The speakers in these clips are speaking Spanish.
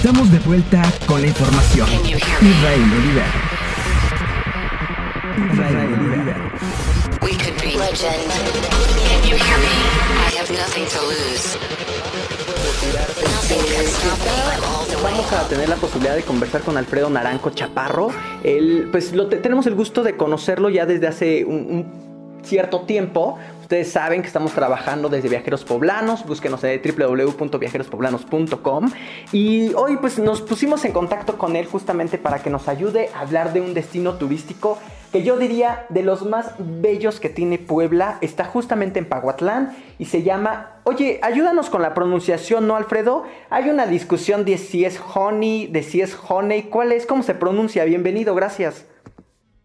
Estamos de vuelta con la información. Israel Oliver. Israel Oliver. We could be legend. Can you hear me? I have nothing to lose. Nothing can stop me. I'm all the way Vamos a tener la posibilidad de conversar con Alfredo Naranjo Chaparro. Él, pues lo te- tenemos el gusto de conocerlo ya desde hace un, un cierto tiempo. Ustedes saben que estamos trabajando desde Viajeros Poblanos. Búsquenos en www.viajerospoblanos.com. Y hoy pues nos pusimos en contacto con él justamente para que nos ayude a hablar de un destino turístico que yo diría de los más bellos que tiene Puebla. Está justamente en Paguatlán y se llama... Oye, ayúdanos con la pronunciación, ¿no, Alfredo? Hay una discusión de si es honey, de si es honey. ¿Cuál es? ¿Cómo se pronuncia? Bienvenido, gracias.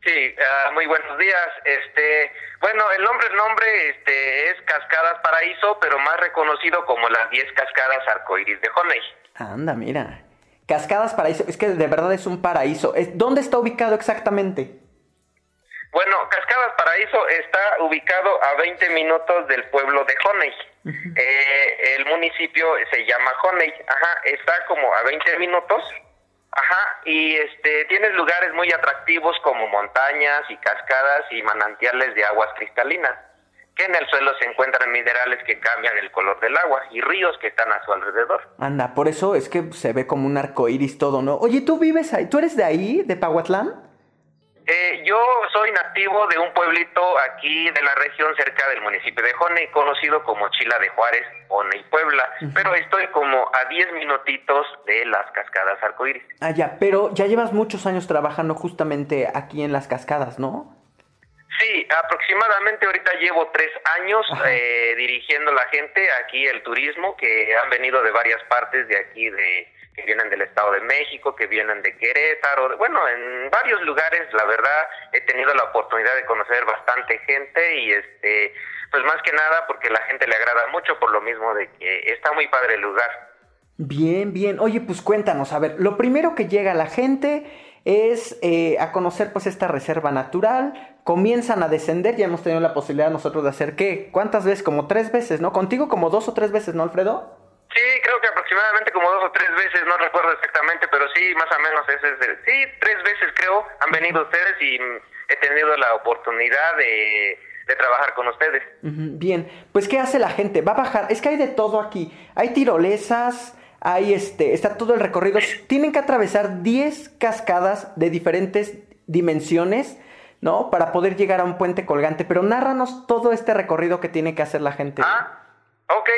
Sí, ah, muy buenos días. Este, bueno, el nombre, el nombre, este, es Cascadas Paraíso, pero más reconocido como las 10 cascadas arcoíris de Honey. Anda, mira. Cascadas Paraíso. Es que de verdad es un paraíso. ¿Dónde está ubicado exactamente? Bueno, Cascadas Paraíso está ubicado a 20 minutos del pueblo de Honey. Eh, el municipio se llama Honey, ajá, está como a 20 minutos, ajá, y este tienes lugares muy atractivos como montañas y cascadas y manantiales de aguas cristalinas, que en el suelo se encuentran minerales que cambian el color del agua y ríos que están a su alrededor. Anda, por eso es que se ve como un arco iris todo, ¿no? Oye, ¿tú vives ahí? ¿Tú eres de ahí, de Paguatlán? Eh, yo soy nativo de un pueblito aquí de la región cerca del municipio de Honey, conocido como Chila de Juárez, Honey, Puebla, pero estoy como a 10 minutitos de las cascadas arcoíris. Ah, ya, pero ya llevas muchos años trabajando justamente aquí en las cascadas, ¿no? Sí, aproximadamente ahorita llevo tres años eh, dirigiendo la gente aquí el turismo que han venido de varias partes de aquí de que vienen del Estado de México, que vienen de Querétaro, bueno, en varios lugares, la verdad, he tenido la oportunidad de conocer bastante gente y este, pues más que nada porque la gente le agrada mucho por lo mismo de que está muy padre el lugar. Bien, bien. Oye, pues cuéntanos, a ver, lo primero que llega la gente es eh, a conocer pues esta reserva natural, comienzan a descender, ya hemos tenido la posibilidad nosotros de hacer, ¿qué? ¿Cuántas veces? Como tres veces, ¿no? Contigo como dos o tres veces, ¿no, Alfredo? Sí, creo que aproximadamente como dos o tres veces, no recuerdo exactamente, pero sí, más o menos ese es el- sí, tres veces creo han venido ustedes y he tenido la oportunidad de, de trabajar con ustedes. Bien, pues ¿qué hace la gente? Va a bajar, es que hay de todo aquí. Hay tirolesas, hay este, está todo el recorrido. Tienen que atravesar 10 cascadas de diferentes dimensiones, ¿no? Para poder llegar a un puente colgante. Pero nárranos todo este recorrido que tiene que hacer la gente. Ah, ok,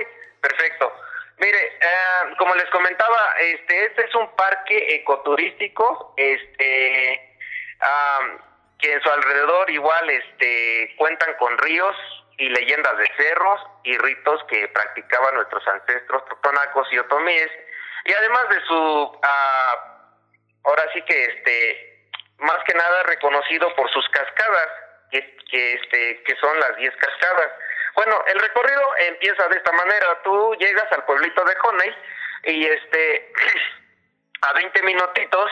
perfecto. Mire, eh, como les comentaba, este, este es un parque ecoturístico, este, am, que en su alrededor igual, este, cuentan con ríos y leyendas de cerros y ritos que practicaban nuestros ancestros totonacos y otomíes, y además de su, ah, ahora sí que, este, más que nada reconocido por sus cascadas, que, que, este, que son las 10 cascadas. Bueno, el recorrido empieza de esta manera. Tú llegas al pueblito de Honey y este a 20 minutitos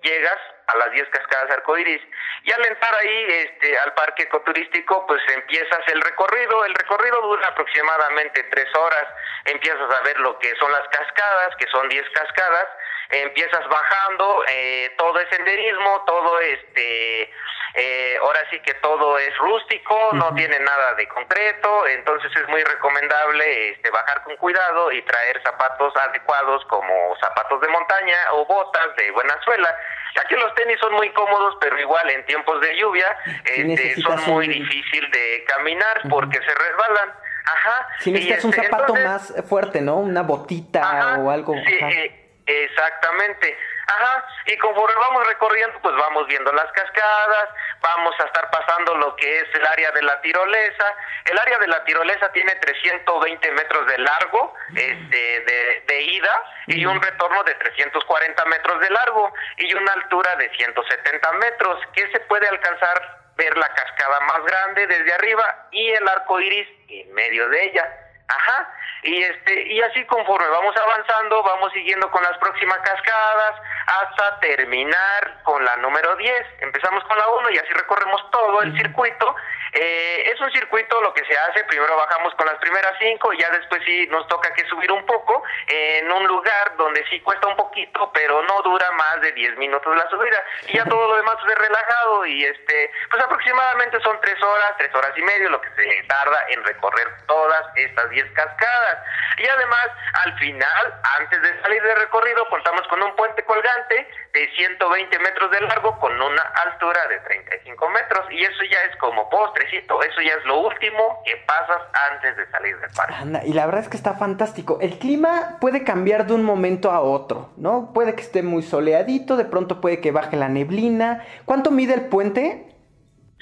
llegas a las 10 cascadas arcoíris. Y al entrar ahí este al parque ecoturístico pues empiezas el recorrido. El recorrido dura aproximadamente tres horas. Empiezas a ver lo que son las cascadas que son 10 cascadas. Empiezas bajando eh, todo es senderismo todo este eh, ahora sí que todo es rústico, no tiene nada de concreto, entonces es muy recomendable este, bajar con cuidado y traer zapatos adecuados como zapatos de montaña o botas de buena suela. Aquí los tenis son muy cómodos, pero igual en tiempos de lluvia este, son muy un- difícil de caminar porque se resbalan. Ajá. Si necesitas un este, zapato entonces- más fuerte, ¿no? Una botita Ajá, o algo. sí, ajá. eh, exactamente. Ajá, y conforme vamos recorriendo, pues vamos viendo las cascadas, vamos a estar pasando lo que es el área de la tirolesa. El área de la tirolesa tiene 320 metros de largo este, de, de ida y un retorno de 340 metros de largo y una altura de 170 metros, que se puede alcanzar ver la cascada más grande desde arriba y el arco iris en medio de ella. Ajá. Y este y así conforme vamos avanzando, vamos siguiendo con las próximas cascadas hasta terminar con la número 10. Empezamos con la 1 y así recorremos todo el circuito. Eh, es un circuito lo que se hace, primero bajamos con las primeras 5 y ya después sí nos toca que subir un poco en un lugar donde sí cuesta un poquito, pero no dura más de 10 minutos la subida. Y ya todo lo demás es relajado y este, pues aproximadamente son 3 horas, 3 horas y medio lo que se tarda en recorrer todas estas 10 cascadas. Y además, al final, antes de salir de recorrido, contamos con un puente colgante de 120 metros de largo con una altura de 35 metros. Y eso ya es como postrecito, eso ya es lo último que pasas antes de salir del parque. Anda, y la verdad es que está fantástico. El clima puede cambiar de un momento a otro, ¿no? Puede que esté muy soleadito, de pronto puede que baje la neblina. ¿Cuánto mide el puente?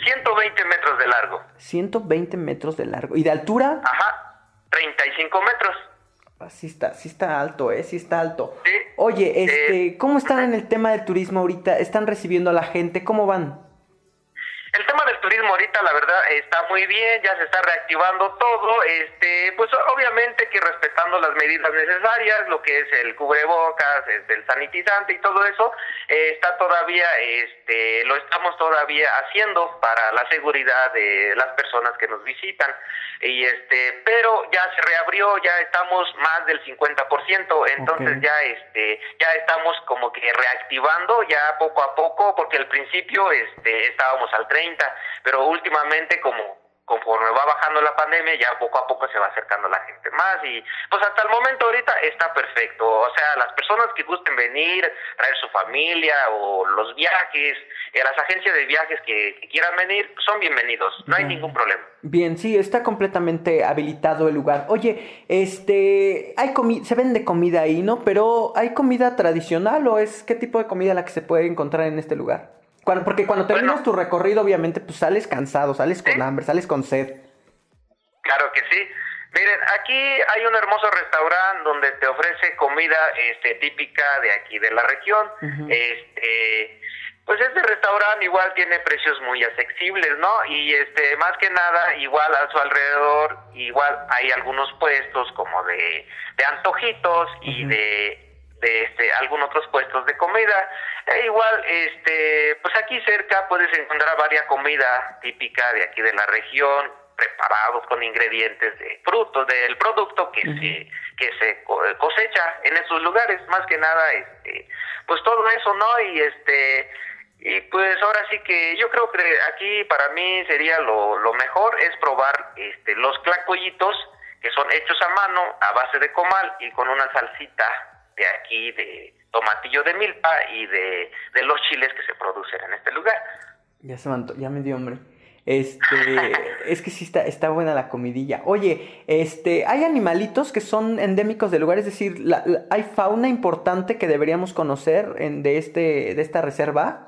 120 metros de largo. 120 metros de largo. ¿Y de altura? Ajá, 35 metros. Ah, Sí está, sí está alto, ¿eh? Sí está alto. Sí. Oye, este, Eh, ¿cómo están en el tema del turismo ahorita? ¿Están recibiendo a la gente? ¿Cómo van? El tema del turismo ahorita, la verdad, está muy bien, ya se está reactivando todo, este, pues obviamente que respetando las medidas necesarias, lo que es el cubrebocas, este, el sanitizante y todo eso, eh, está todavía, este, lo estamos todavía haciendo para la seguridad de las personas que nos visitan, y este, pero ya se reabrió, ya estamos más del 50%, entonces ya, este, ya estamos como que reactivando ya poco a poco, porque al principio, este, estábamos al 30, pero últimamente como conforme va bajando la pandemia, ya poco a poco se va acercando la gente más y pues hasta el momento ahorita está perfecto, o sea, las personas que gusten venir, traer su familia o los viajes, eh, las agencias de viajes que, que quieran venir, son bienvenidos, no hay ningún problema. Bien, sí, está completamente habilitado el lugar. Oye, este, hay comi se vende comida ahí, ¿no? Pero ¿hay comida tradicional o es qué tipo de comida la que se puede encontrar en este lugar? Cuando, porque cuando terminas Bueno. tu recorrido, obviamente, pues sales cansado, sales con Sí. hambre, sales con sed. Claro que sí. Miren, aquí hay un hermoso restaurante donde te ofrece comida este, típica de aquí de la región. Este, pues este restaurante igual tiene precios muy accesibles, ¿no? Y este, más que nada, igual a su alrededor, igual hay algunos puestos como de, de antojitos y de de este algunos otros puestos de comida. E igual, este, pues aquí cerca puedes encontrar varias comida típica de aquí de la región, preparados con ingredientes de frutos del producto que se que se co- cosecha en esos lugares, más que nada, este, pues todo eso, ¿no? Y este y pues ahora sí que yo creo que aquí para mí sería lo, lo mejor es probar este los clacoyitos que son hechos a mano a base de comal y con una salsita de aquí de tomatillo de milpa y de, de los chiles que se producen en este lugar. Ya se me, ya me dio hambre. Este, es que sí está, está buena la comidilla. Oye, este, ¿hay animalitos que son endémicos del lugar? Es decir, la- la- ¿hay fauna importante que deberíamos conocer en, de, este, de esta reserva?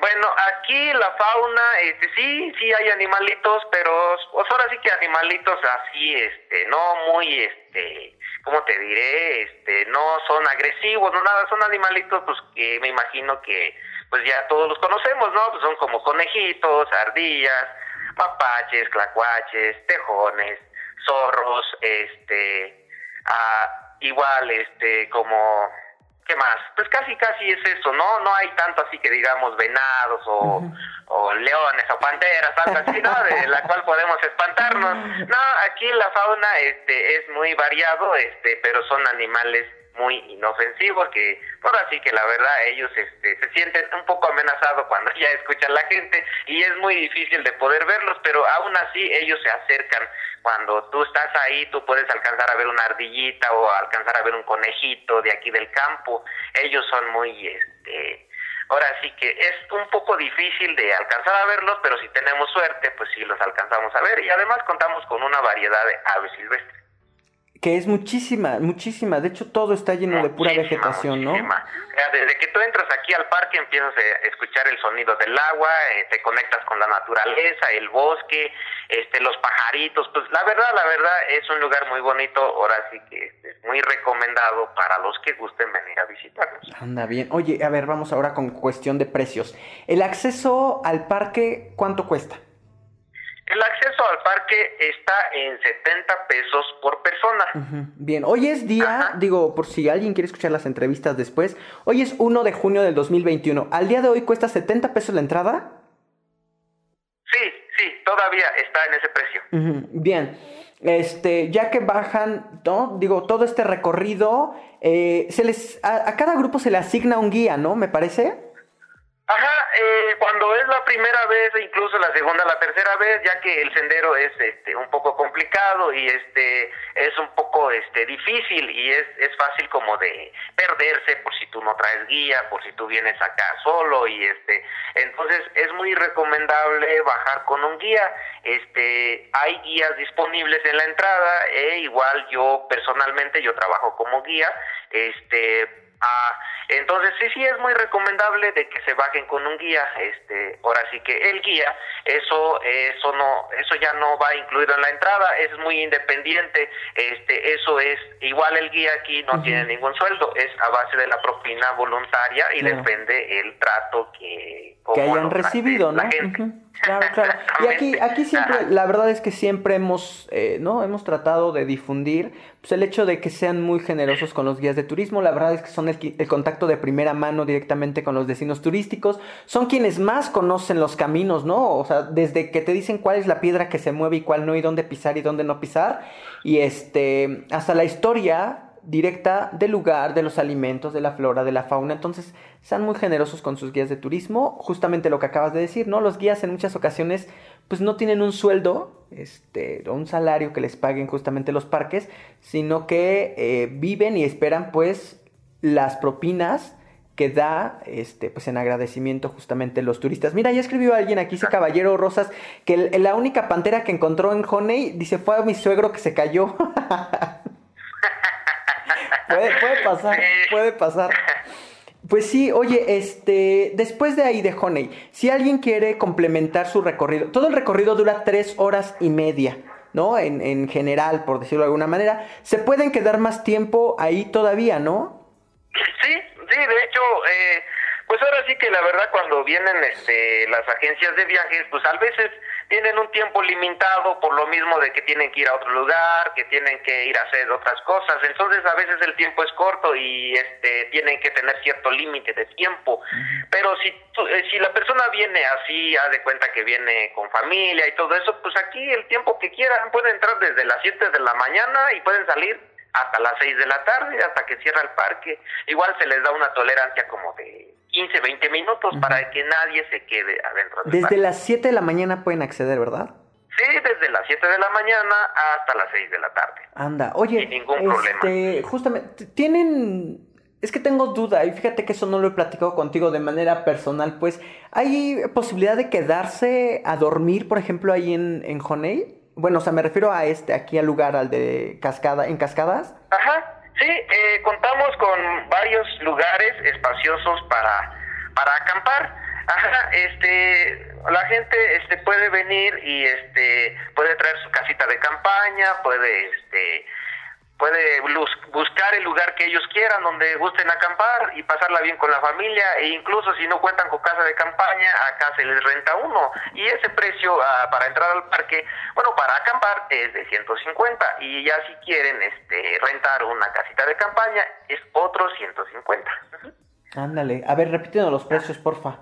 Bueno, aquí la fauna, este, sí, sí hay animalitos, pero pues ahora sí que animalitos así, este, no muy, este, ¿cómo te diré? Este, no son agresivos, no nada, son animalitos, pues que me imagino que, pues ya todos los conocemos, ¿no? Pues son como conejitos, ardillas, mapaches, clacuaches, tejones, zorros, este, ah, igual, este, como ¿Qué más? Pues casi, casi es eso, ¿no? No hay tanto así que digamos venados o, o leones o panteras, algo así, ¿no? De la cual podemos espantarnos. No, aquí la fauna este, es muy variado, este, pero son animales muy inofensivos que, por así que la verdad ellos este, se sienten un poco amenazados cuando ya escuchan la gente y es muy difícil de poder verlos, pero aún así ellos se acercan. Cuando tú estás ahí, tú puedes alcanzar a ver una ardillita o alcanzar a ver un conejito de aquí del campo. Ellos son muy, este, ahora sí que es un poco difícil de alcanzar a verlos, pero si tenemos suerte, pues sí los alcanzamos a ver. Y además contamos con una variedad de aves silvestres. Que es muchísima, muchísima. De hecho, todo está lleno de pura vegetación, ¿no? muchísima. O sea, desde que tú entras aquí al parque empiezas a escuchar el sonido del agua, eh, te conectas con la naturaleza, el bosque, este, los pajaritos. Pues la verdad, la verdad es un lugar muy bonito. Ahora sí que es muy recomendado para los que gusten venir a visitarnos. Anda bien. Oye, a ver, vamos ahora con cuestión de precios. El acceso al parque, ¿cuánto cuesta? El acceso al parque está en 70 pesos por persona. Bien, hoy es día, Ajá. digo, por si alguien quiere escuchar las entrevistas después, hoy es 1 de junio del 2021. ¿Al día de hoy cuesta 70 pesos la entrada? Sí, sí, todavía está en ese precio. Bien, este, ya que bajan, ¿no? Digo, todo este recorrido, eh, se les, a, a cada grupo se le asigna un guía, ¿no? Me parece. Ajá, eh, cuando es la primera vez, e incluso la segunda, la tercera vez, ya que el sendero es este un poco complicado y este es un poco este difícil y es, es fácil como de perderse por si tú no traes guía, por si tú vienes acá solo y este entonces es muy recomendable bajar con un guía. Este hay guías disponibles en la entrada, e igual yo personalmente yo trabajo como guía, este Ah, entonces sí, sí es muy recomendable de que se bajen con un guía. Este, ahora sí que el guía, eso, eso no, eso ya no va incluido en la entrada, es muy independiente. Este, eso es igual el guía aquí no tiene ningún sueldo, es a base de la propina voluntaria y depende el trato que, que hayan recibido, ¿no? Claro, claro. Y aquí, aquí siempre, la verdad es que siempre hemos, eh, ¿no? Hemos tratado de difundir pues, el hecho de que sean muy generosos con los guías de turismo. La verdad es que son el, el, contacto de primera mano directamente con los destinos turísticos. Son quienes más conocen los caminos, ¿no? O sea, desde que te dicen cuál es la piedra que se mueve y cuál no, y dónde pisar y dónde no pisar. Y este, hasta la historia directa del lugar, de los alimentos, de la flora, de la fauna. Entonces, sean muy generosos con sus guías de turismo. Justamente lo que acabas de decir, ¿no? Los guías en muchas ocasiones, pues no tienen un sueldo, este, o un salario que les paguen justamente los parques, sino que eh, viven y esperan, pues, las propinas que da, este, pues en agradecimiento justamente los turistas. Mira, ya escribió alguien aquí, ese caballero Rosas, que la única pantera que encontró en Honey, dice, fue a mi suegro que se cayó. puede, pasar, puede pasar. Pues sí, oye, este, después de ahí de Honey, si alguien quiere complementar su recorrido, todo el recorrido dura tres horas y media, ¿no? En, en general, por decirlo de alguna manera, se pueden quedar más tiempo ahí todavía, ¿no? Sí, sí, de hecho, eh, pues ahora sí que la verdad cuando vienen este, las agencias de viajes, pues a veces tienen un tiempo limitado por lo mismo de que tienen que ir a otro lugar, que tienen que ir a hacer otras cosas. Entonces a veces el tiempo es corto y este tienen que tener cierto límite de tiempo. Pero si eh, si la persona viene así, haz de cuenta que viene con familia y todo eso, pues aquí el tiempo que quieran pueden entrar desde las 7 de la mañana y pueden salir hasta las 6 de la tarde, hasta que cierra el parque. Igual se les da una tolerancia como de 15, 20 minutos para que nadie se quede adentro. Del desde las 7 de la mañana pueden acceder, ¿verdad? Sí, desde las 7 de la mañana hasta las 6 de la tarde. Anda, oye, Sin ningún problema. Este, justamente, ¿tienen es que tengo duda, y fíjate que eso no lo he platicado contigo de manera personal, pues, ¿hay posibilidad de quedarse a dormir, por ejemplo, ahí en, en Honey? Bueno, o sea, me refiero a este, aquí al lugar, al de Cascada, en Cascadas. Ajá, sí, eh, contamos con varios lugares espaciosos para, para acampar. Ajá, este, la gente este puede venir y este puede traer su casita de campaña, puede este puede buscar el lugar que ellos quieran, donde gusten acampar y pasarla bien con la familia e incluso si no cuentan con casa de campaña, acá se les renta uno y ese precio uh, para entrar al parque, bueno, para acampar es de 150 y ya si quieren este rentar una casita de campaña es otro 150. Ándale, a ver, repitiendo los precios, porfa.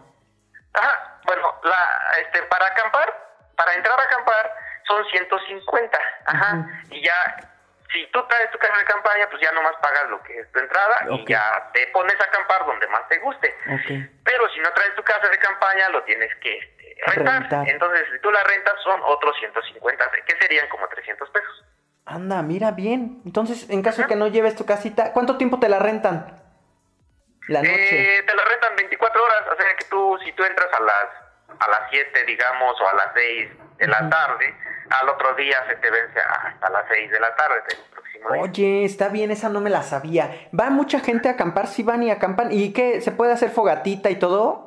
Ajá, bueno, la, este, para acampar, para entrar a acampar son 150, ajá, y ya si tú traes tu casa de campaña, pues ya nomás pagas lo que es tu entrada y ya te pones a acampar donde más te guste. Pero si no traes tu casa de campaña, lo tienes que este, rentar. Entonces, si tú la rentas, son otros 150, que serían como 300 pesos. Anda, mira bien. Entonces, en caso de que no lleves tu casita, ¿cuánto tiempo te la rentan? La noche. Eh, te la rentan 24 horas, o sea que tú, si tú entras a las a las 7, digamos, o a las 6 de la tarde, al otro día se te vence hasta las 6 de la tarde del próximo día. Oye, está bien, esa no me la sabía. ¿Va mucha gente a acampar? ¿Sí van y acampan? ¿Y qué? ¿Se puede hacer fogatita y todo?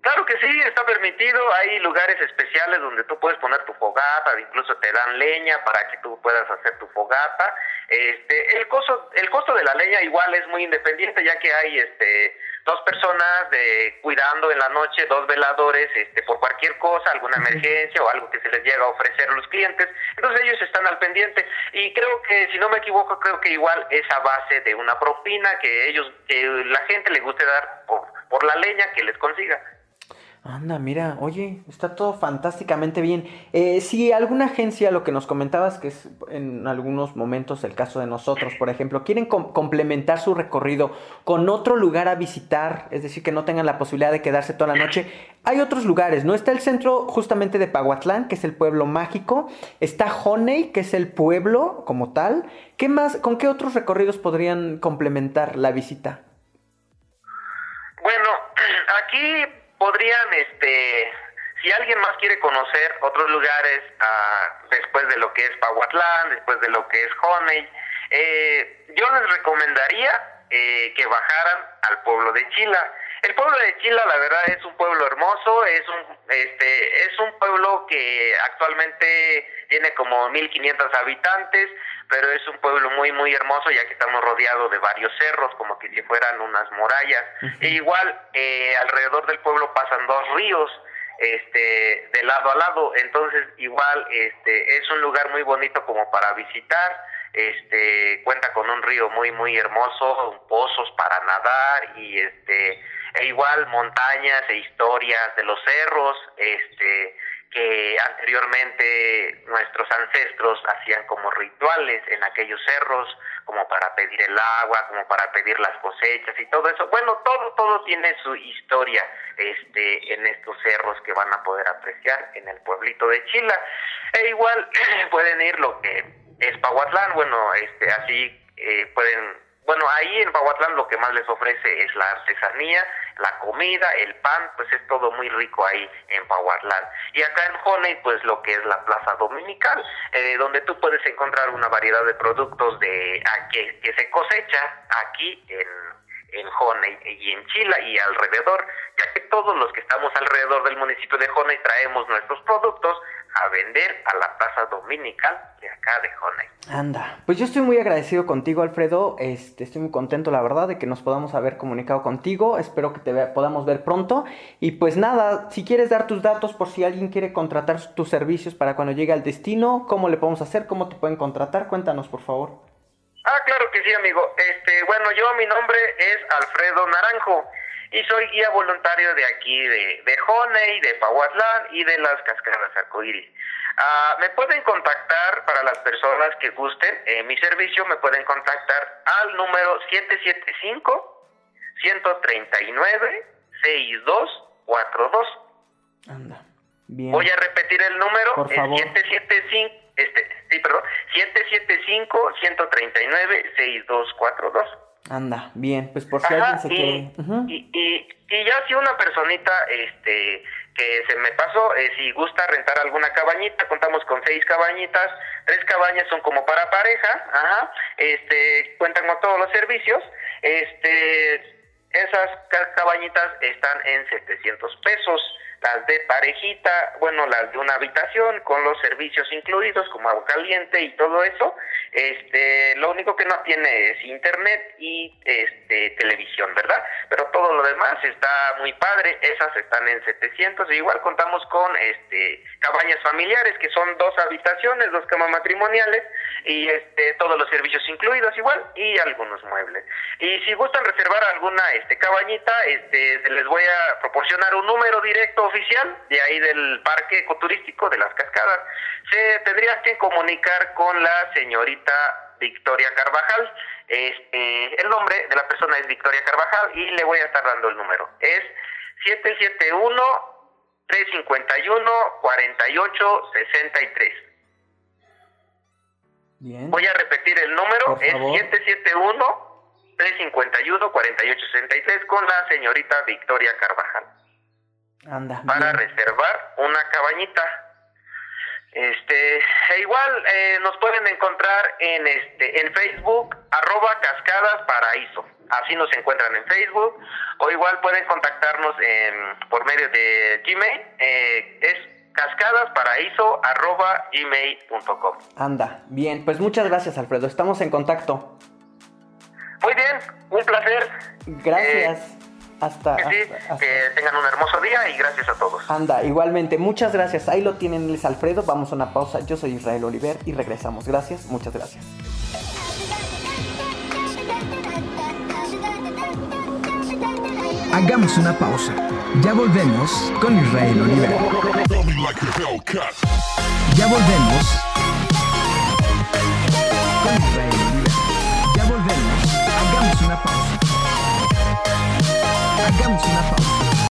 Claro que sí, está permitido. Hay lugares especiales donde tú puedes poner tu fogata, incluso te dan leña para que tú puedas hacer tu fogata. Este, el costo, el costo de la leña igual es muy independiente, ya que hay este dos personas de cuidando en la noche, dos veladores, este, por cualquier cosa, alguna emergencia o algo que se les llega a ofrecer a los clientes. Entonces ellos están al pendiente y creo que, si no me equivoco, creo que igual es a base de una propina que ellos, que la gente le guste dar por, por la leña que les consiga. Anda, mira, oye, está todo fantásticamente bien. Eh, si alguna agencia, lo que nos comentabas, que es en algunos momentos el caso de nosotros, por ejemplo, quieren com- complementar su recorrido con otro lugar a visitar, es decir, que no tengan la posibilidad de quedarse toda la noche, hay otros lugares, ¿no? Está el centro justamente de Paguatlán, que es el pueblo mágico, está Honey, que es el pueblo como tal. ¿Qué más, con qué otros recorridos podrían complementar la visita? Bueno, aquí podrían, este, si alguien más quiere conocer otros lugares ah, después de lo que es Pahuatlán, después de lo que es Honey, eh, yo les recomendaría eh, que bajaran al pueblo de Chila. El pueblo de Chila, la verdad, es un pueblo hermoso, es un, este, es un pueblo que actualmente tiene como 1.500 habitantes, pero es un pueblo muy, muy hermoso ya que estamos rodeados de varios cerros, como que si fueran unas murallas. E igual, eh, alrededor del pueblo pasan dos ríos, este, de lado a lado, entonces igual, este, es un lugar muy bonito como para visitar, este, cuenta con un río muy, muy hermoso, pozos para nadar y este, e igual montañas e historias de los cerros, este, que anteriormente nuestros ancestros hacían como rituales en aquellos cerros, como para pedir el agua, como para pedir las cosechas y todo eso. Bueno, todo, todo tiene su historia este, en estos cerros que van a poder apreciar en el pueblito de Chila. E igual pueden ir lo que es Pahuatlán, bueno, este, así eh, pueden bueno, ahí en Pahuatlán lo que más les ofrece es la artesanía, la comida, el pan, pues es todo muy rico ahí en Pahuatlán. Y acá en Honey, pues lo que es la plaza dominical, eh, donde tú puedes encontrar una variedad de productos de a, que, que se cosecha aquí en, en Honey y en Chila y alrededor, ya que todos los que estamos alrededor del municipio de Honey traemos nuestros productos a vender a la plaza dominical de acá de Honey. Anda, pues yo estoy muy agradecido contigo, Alfredo. Este, estoy muy contento, la verdad, de que nos podamos haber comunicado contigo. Espero que te vea- podamos ver pronto. Y pues nada, si quieres dar tus datos por si alguien quiere contratar tus servicios para cuando llegue al destino, ¿cómo le podemos hacer? ¿Cómo te pueden contratar? Cuéntanos, por favor. Ah, claro que sí, amigo. Este, bueno, yo mi nombre es Alfredo Naranjo y soy guía voluntario de aquí, de, de Honey, de Pahuatlán y de las Cascadas Arcoíris. Ah, me pueden contactar para las personas que gusten. eh, mi servicio me pueden contactar al número 775-139-6242. Anda, bien. Voy a repetir el número, Por favor. 775, este, sí, perdón, 775-139-6242. Anda, bien. Pues por si Ajá, alguien se y, quiere... Y, y- y ya si una personita, este, que se me pasó, eh, si gusta rentar alguna cabañita, contamos con seis cabañitas, tres cabañas son como para pareja, ajá, este, cuentan con todos los servicios, este, esas ca- cabañitas están en 700 pesos, las de parejita, bueno, las de una habitación con los servicios incluidos como agua caliente y todo eso, este, lo único que no tiene es internet y este televisión, ¿verdad? Pero todo lo demás está muy padre, esas están en 700, e igual contamos con este cabañas familiares que son dos habitaciones, dos camas matrimoniales y este todos los servicios incluidos igual y algunos muebles. Y si gustan reservar alguna este cabañita, este les voy a proporcionar un número directo oficial de ahí del parque ecoturístico de las Cascadas. Se tendría que comunicar con la señorita Victoria Carvajal. Este, el nombre de la persona es Victoria Carvajal y le voy a estar dando el número. Es 771 351 4863. Bien. Voy a repetir el número, es favor. 771-351-4863 con la señorita Victoria Carvajal Anda, para bien. reservar una cabañita. Este, e igual eh, nos pueden encontrar en este en Facebook arroba cascadas paraíso. Así nos encuentran en Facebook o igual pueden contactarnos en, por medio de Gmail. eh, es cascadasparaíso arroba gmail.com. Anda, bien. Pues muchas gracias, Alfredo. Estamos en contacto. Muy bien, un placer. Gracias. Hasta, Que sí, hasta- hasta- que tengan un hermoso día y gracias a todos. Anda, igualmente, muchas gracias. Ahí lo tienen, es Alfredo. Vamos a una pausa. Yo soy Israel Oliver y regresamos. Gracias, muchas gracias. Hagamos una pausa. Ya volvemos con Israel Olivera. Ya volvemos Ya volvemos. Hagamos una